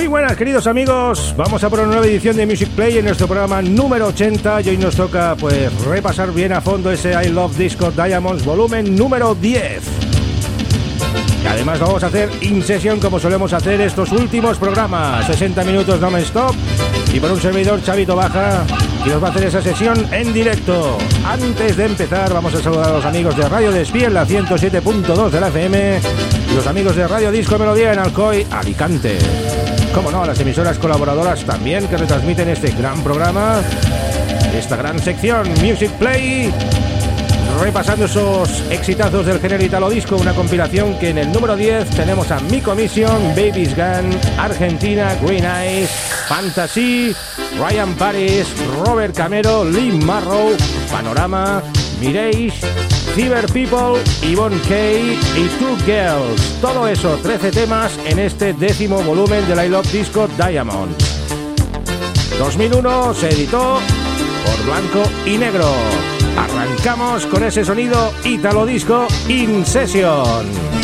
Muy buenas queridos amigos, vamos a por una nueva edición de Music Play en nuestro programa número 80 y hoy nos toca pues repasar bien a fondo ese I Love Disco Diamonds volumen número 10. Y además vamos a hacer in session como solemos hacer estos últimos programas, 60 minutos no stop y por un servidor Chavito Baja y nos va a hacer esa sesión en directo. Antes de empezar vamos a saludar a los amigos de Radio Despiel, la 107.2 de la FM y los amigos de Radio Disco Melodía en Alcoy, Alicante como no, a las emisoras colaboradoras también que retransmiten este gran programa, esta gran sección Music Play, repasando esos exitazos del género italo disco, una compilación que en el número 10 tenemos a Mi Commission, Baby's Gun, Argentina, Green Eyes, Fantasy, Ryan Paris, Robert Camero, Lee Marrow, Panorama, Mirage, Cyber People, Yvonne Kay y Two Girls. Todo eso, 13 temas en este décimo volumen de la I Love Disco Diamond. 2001 se editó por blanco y negro. Arrancamos con ese sonido Italo Disco In Session.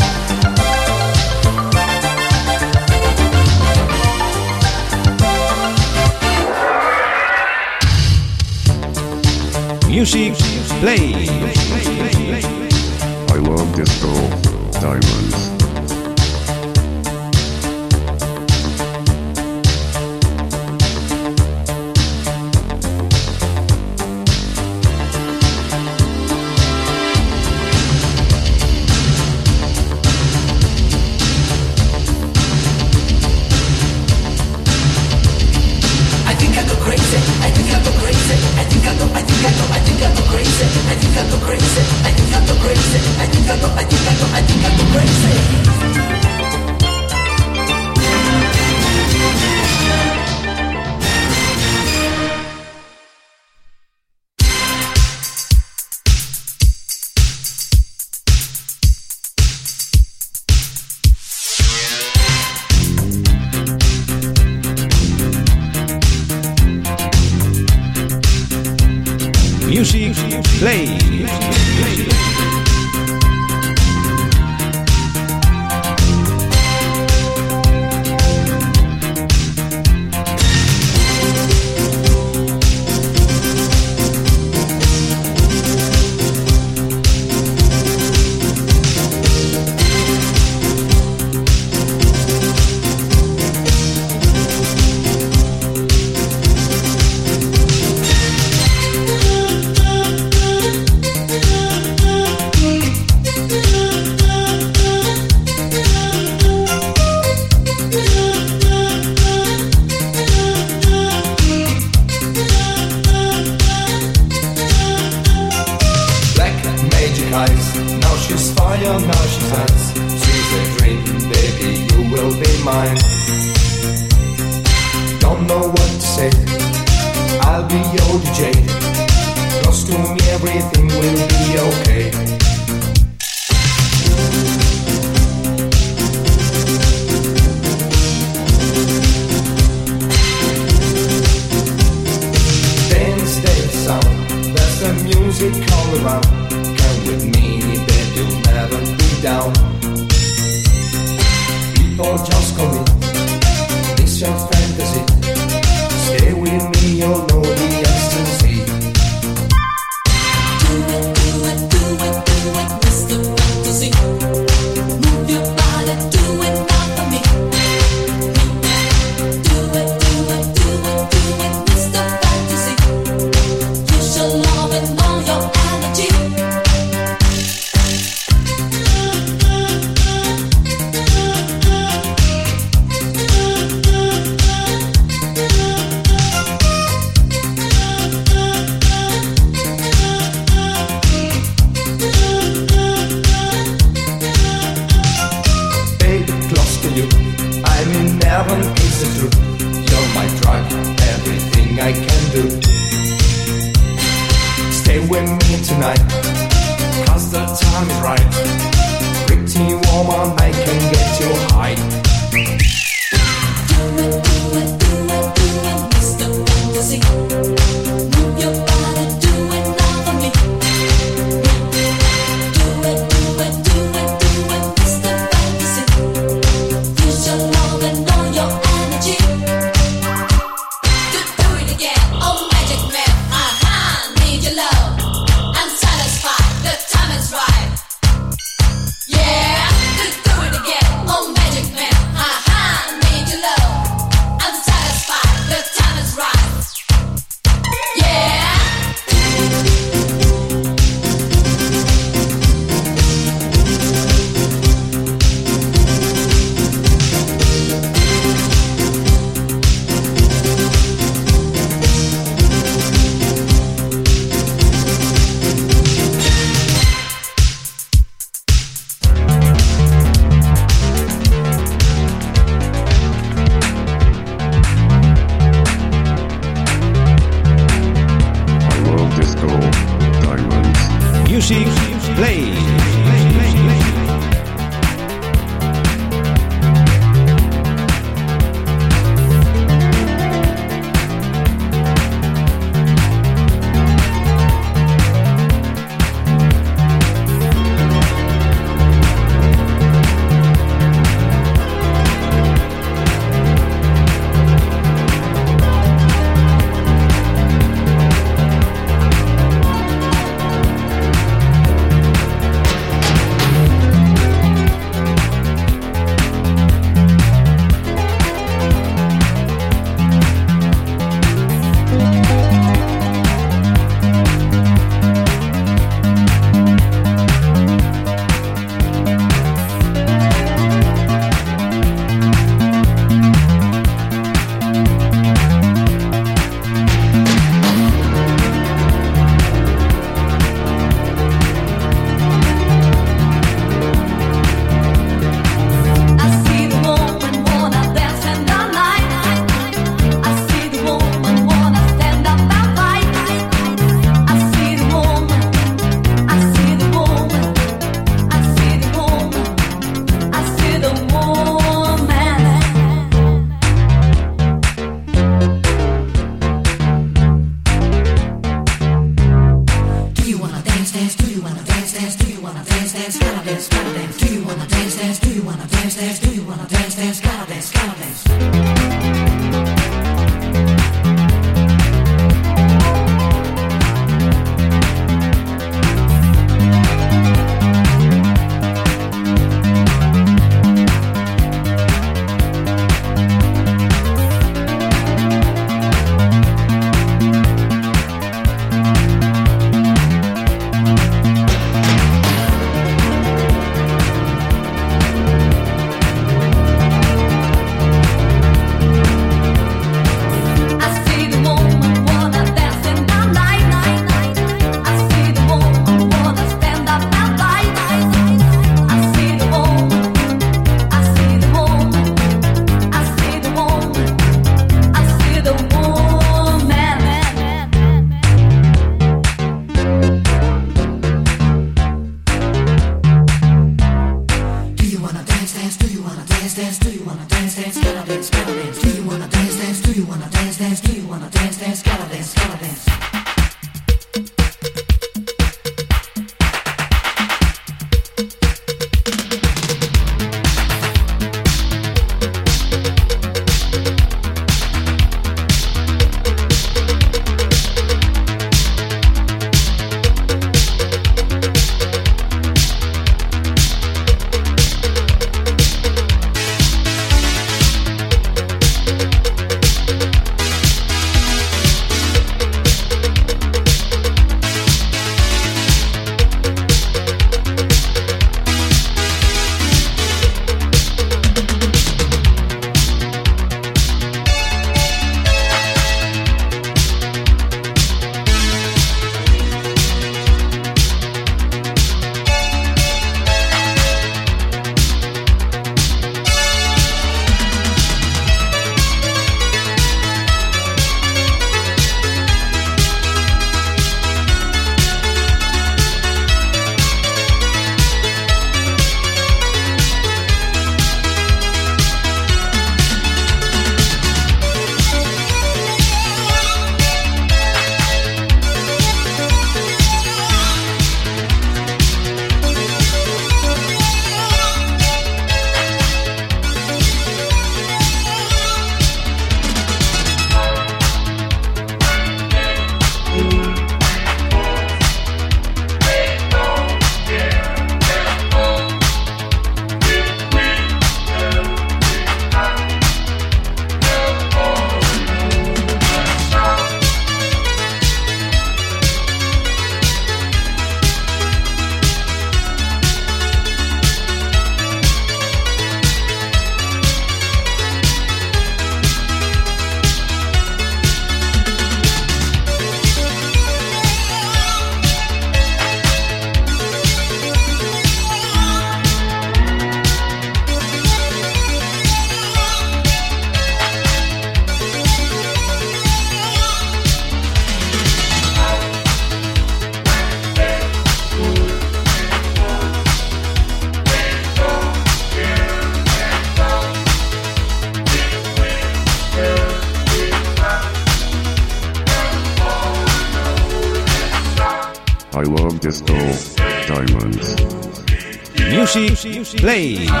Play.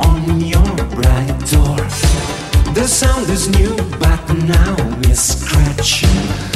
on your bright door. The sound is new, but now it's scratching.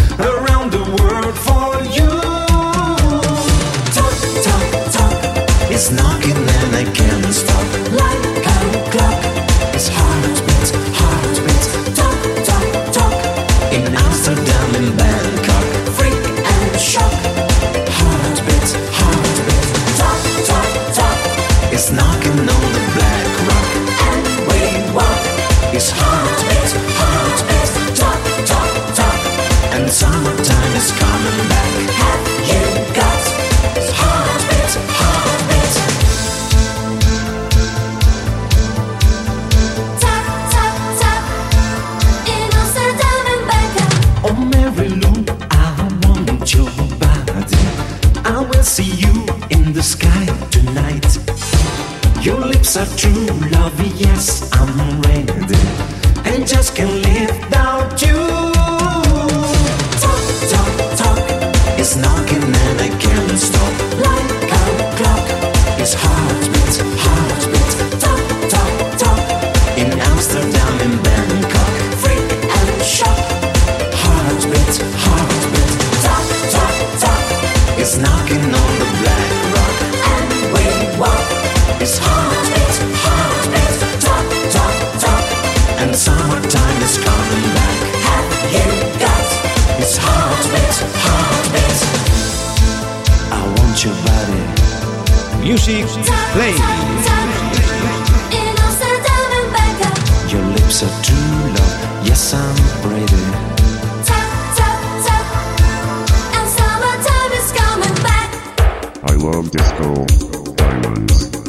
love disco diamonds.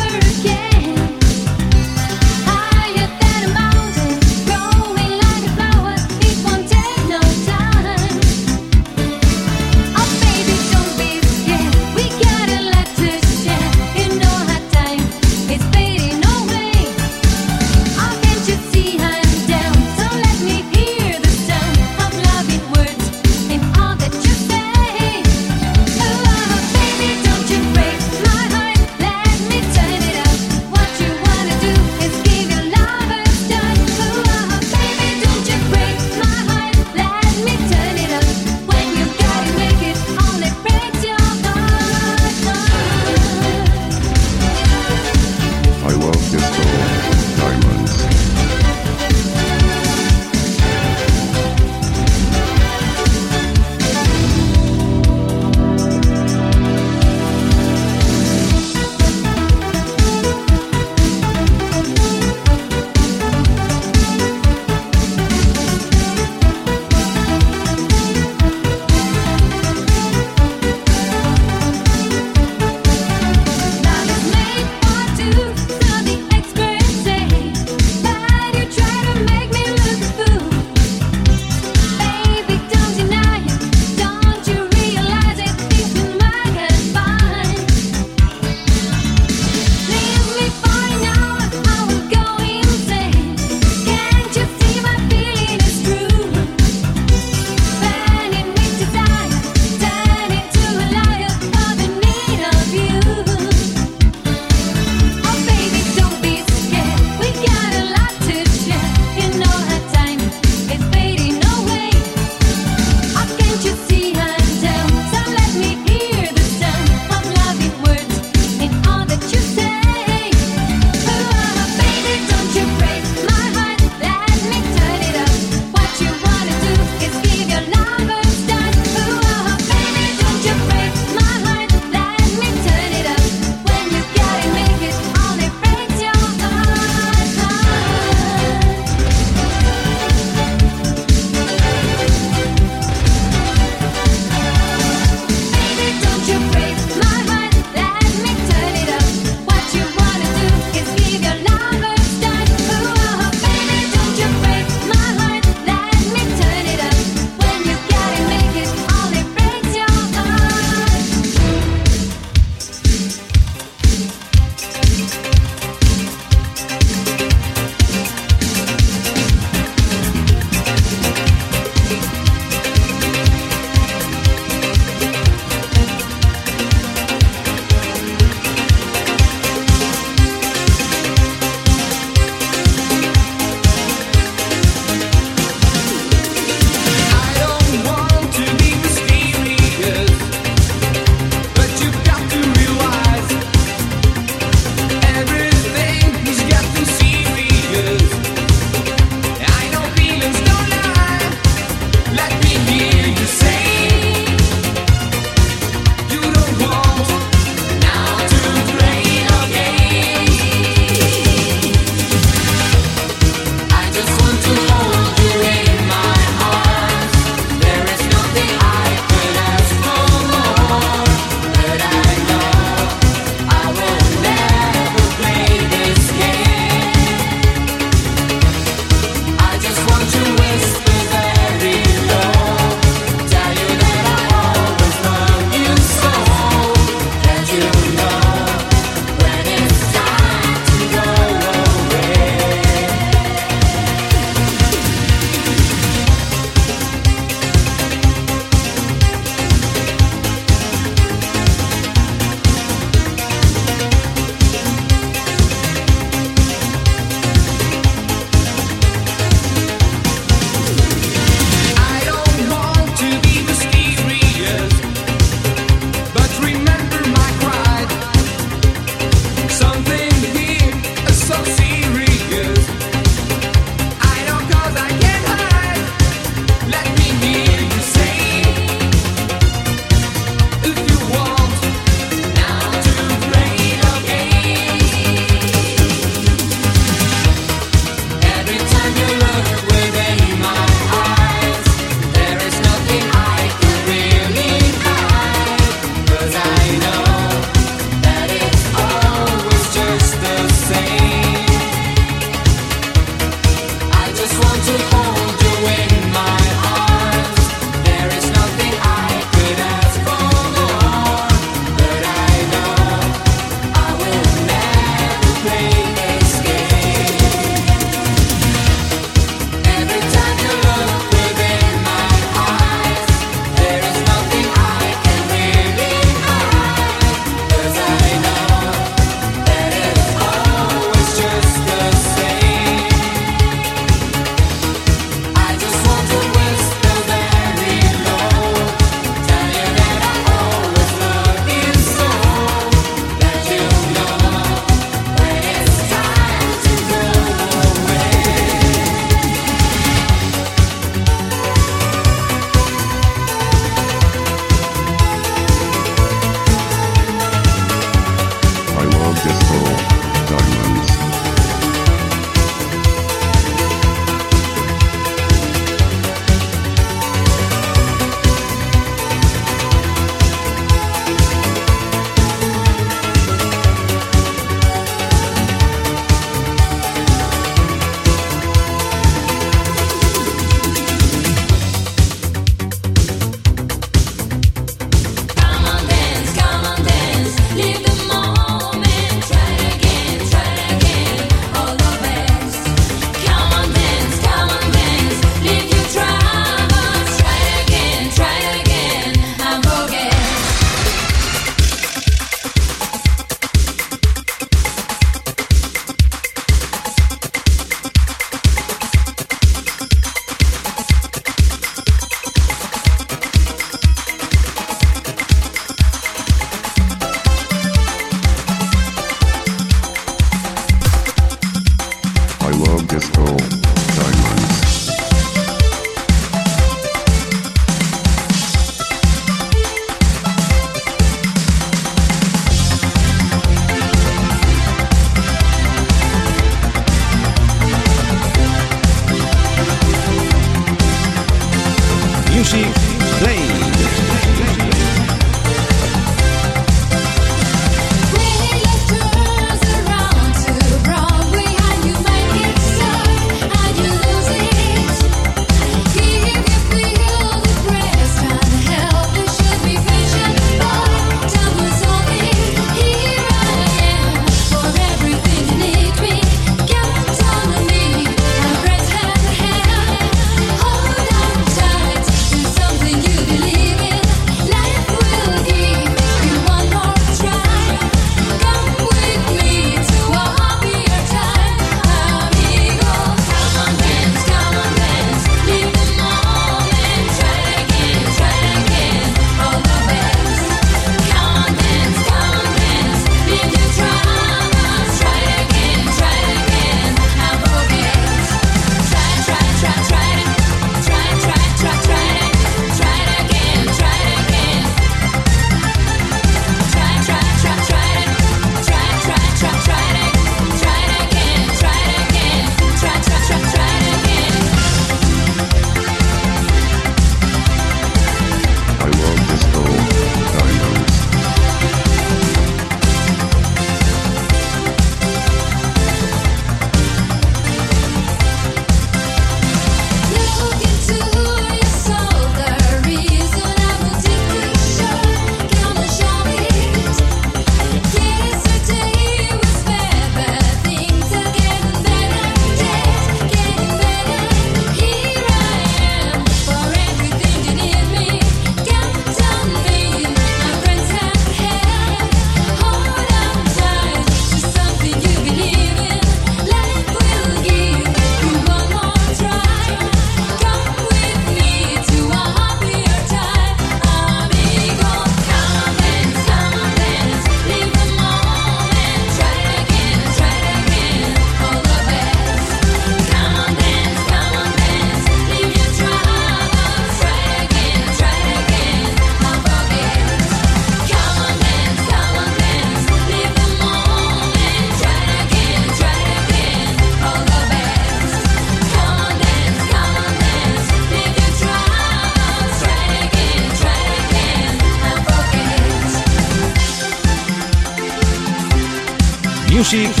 she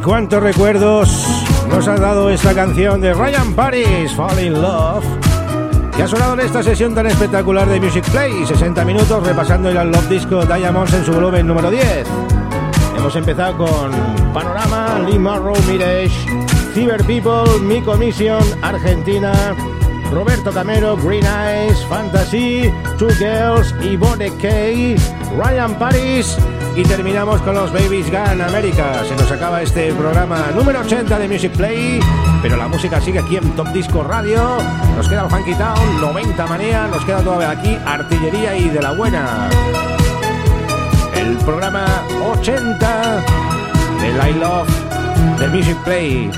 cuántos recuerdos nos ha dado esta canción de Ryan Paris, Fall in Love, que ha sonado en esta sesión tan espectacular de Music Play, 60 minutos repasando el Love Disco Diamonds en su volumen número 10. Hemos empezado con Panorama, Lee Morrow, Mirage, Cyber People, Mi Commission, Argentina, Roberto Camero, Green Eyes, Fantasy, Two Girls, Yvonne Kay, Ryan Paris y terminamos con los Babies Gun América. Se nos acaba este programa número 80 de Music Play, pero la música sigue aquí en Top Disco Radio. Nos queda el Funky Town, 90 manía, nos queda todavía aquí Artillería y de la Buena. El programa 80 de I Love de Music Play.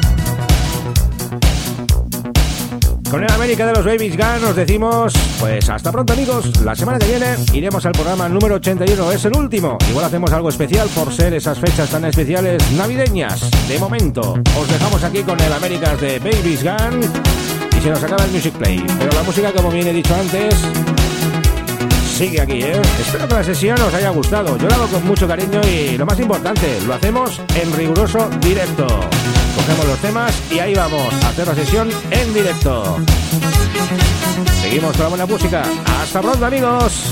Con el América de los Babies Gun nos decimos, pues hasta pronto amigos. La semana que viene iremos al programa número 81, es el último. Igual hacemos algo especial por ser esas fechas tan especiales navideñas. De momento, os dejamos aquí con el América de Babies Gun y se nos acaba el Music Play. Pero la música, como bien he dicho antes, sigue aquí, ¿eh? Espero que la sesión os haya gustado. Yo la hago con mucho cariño y lo más importante, lo hacemos en riguroso directo. Cogemos los temas y ahí vamos a hacer la sesión en directo. Seguimos con la buena música. Hasta pronto, amigos.